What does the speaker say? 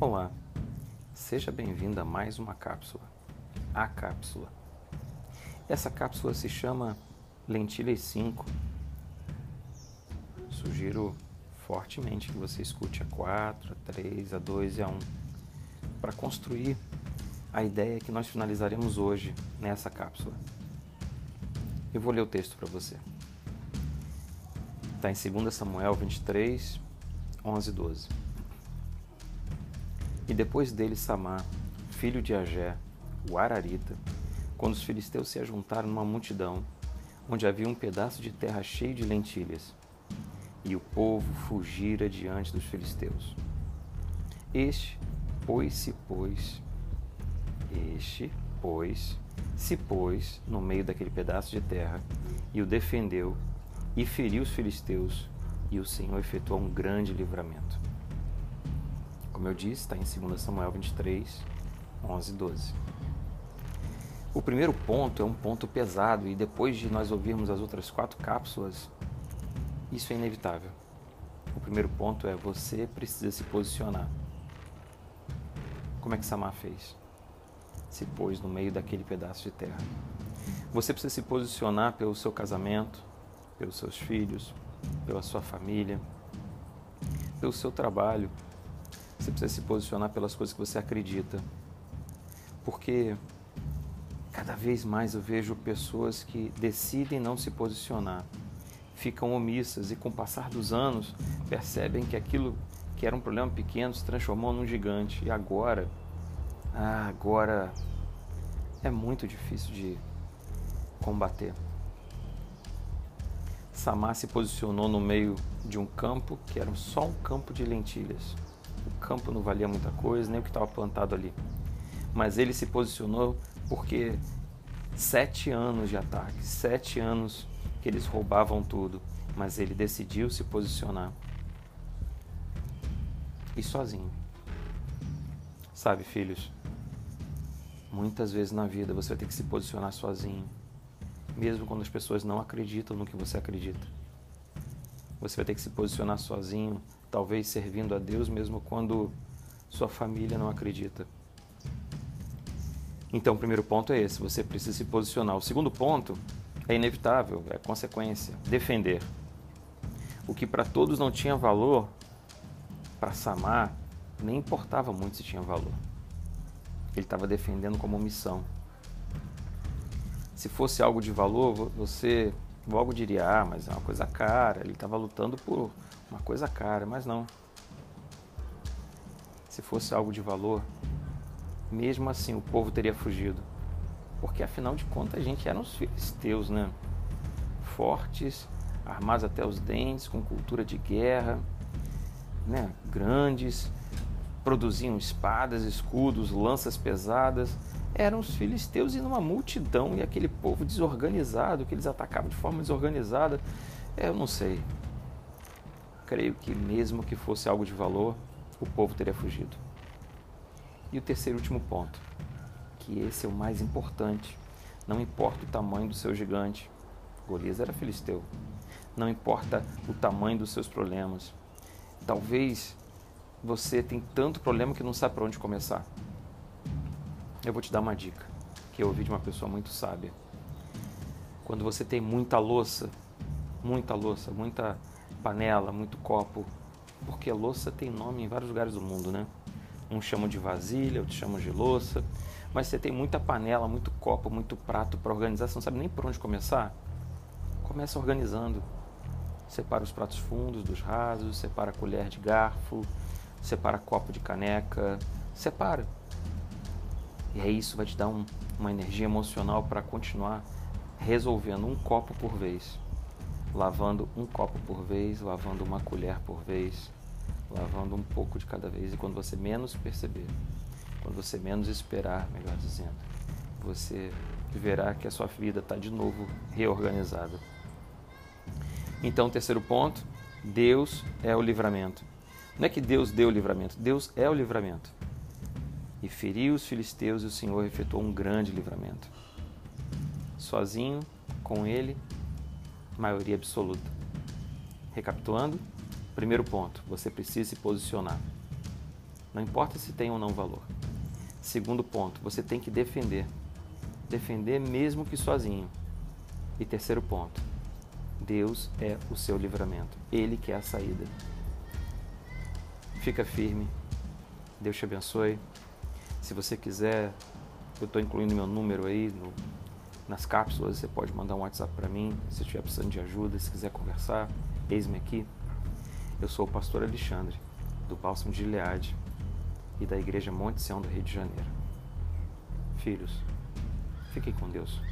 Olá, seja bem-vindo a mais uma cápsula, a cápsula. Essa cápsula se chama Lentilhas 5. Sugiro fortemente que você escute a 4, a 3, a 2 e a 1 para construir a ideia que nós finalizaremos hoje nessa cápsula. Eu vou ler o texto para você. Está em 2 Samuel 23, 11 e 12. E depois dele Samá, filho de Agé, o Ararita, quando os filisteus se ajuntaram numa multidão, onde havia um pedaço de terra cheio de lentilhas, e o povo fugira diante dos filisteus. Este, pois, se pôs, este, pois, se pôs no meio daquele pedaço de terra e o defendeu e feriu os filisteus, e o Senhor efetuou um grande livramento. Como eu disse, está em 2 Samuel 23, 11 e 12. O primeiro ponto é um ponto pesado e depois de nós ouvirmos as outras quatro cápsulas, isso é inevitável. O primeiro ponto é você precisa se posicionar. Como é que Samar fez? Se pôs no meio daquele pedaço de terra. Você precisa se posicionar pelo seu casamento, pelos seus filhos, pela sua família, pelo seu trabalho, você precisa se posicionar pelas coisas que você acredita. Porque cada vez mais eu vejo pessoas que decidem não se posicionar, ficam omissas e com o passar dos anos percebem que aquilo que era um problema pequeno se transformou num gigante e agora ah, agora é muito difícil de combater. Samar se posicionou no meio de um campo que era só um campo de lentilhas campo não valia muita coisa, nem o que estava plantado ali. Mas ele se posicionou porque sete anos de ataque, sete anos que eles roubavam tudo, mas ele decidiu se posicionar. E sozinho. Sabe, filhos, muitas vezes na vida você ter que se posicionar sozinho, mesmo quando as pessoas não acreditam no que você acredita. Você vai ter que se posicionar sozinho talvez servindo a Deus mesmo quando sua família não acredita. Então, o primeiro ponto é esse: você precisa se posicionar. O segundo ponto é inevitável, é consequência: defender. O que para todos não tinha valor, para Samar nem importava muito se tinha valor. Ele estava defendendo como missão. Se fosse algo de valor, você logo diria: ah, mas é uma coisa cara. Ele estava lutando por uma coisa cara, mas não. Se fosse algo de valor, mesmo assim o povo teria fugido. Porque afinal de contas a gente eram os filisteus, né? Fortes, armados até os dentes, com cultura de guerra, né? Grandes, produziam espadas, escudos, lanças pesadas. Eram os filisteus e numa multidão e aquele povo desorganizado que eles atacavam de forma desorganizada. Eu não sei creio que, mesmo que fosse algo de valor, o povo teria fugido. E o terceiro e último ponto, que esse é o mais importante. Não importa o tamanho do seu gigante, Golias era filisteu. Não importa o tamanho dos seus problemas. Talvez você tenha tanto problema que não sabe para onde começar. Eu vou te dar uma dica que eu ouvi de uma pessoa muito sábia. Quando você tem muita louça, muita louça, muita panela, muito copo, porque louça tem nome em vários lugares do mundo, né? Uns chamam de vasilha, outros chamam de louça, mas você tem muita panela, muito copo, muito prato para organizar, você não sabe nem por onde começar? Começa organizando. Separa os pratos fundos dos rasos, separa a colher de garfo, separa copo de caneca, separa. E é isso vai te dar um, uma energia emocional para continuar resolvendo um copo por vez lavando um copo por vez, lavando uma colher por vez, lavando um pouco de cada vez. E quando você menos perceber, quando você menos esperar, melhor dizendo, você verá que a sua vida está de novo reorganizada. Então, terceiro ponto: Deus é o livramento. Não é que Deus deu o livramento, Deus é o livramento. E feriu os filisteus e o Senhor efetuou um grande livramento. Sozinho, com ele, maioria absoluta. Recapitulando, primeiro ponto, você precisa se posicionar. Não importa se tem ou não valor. Segundo ponto, você tem que defender. Defender mesmo que sozinho. E terceiro ponto, Deus é o seu livramento. Ele que é a saída. Fica firme. Deus te abençoe. Se você quiser, eu estou incluindo meu número aí no, nas cápsulas. Você pode mandar um WhatsApp para mim se estiver precisando de ajuda, se quiser conversar. Eis-me aqui. Eu sou o pastor Alexandre, do Bálsamo de Gileade e da Igreja Monte Sião do Rio de Janeiro. Filhos, fiquem com Deus.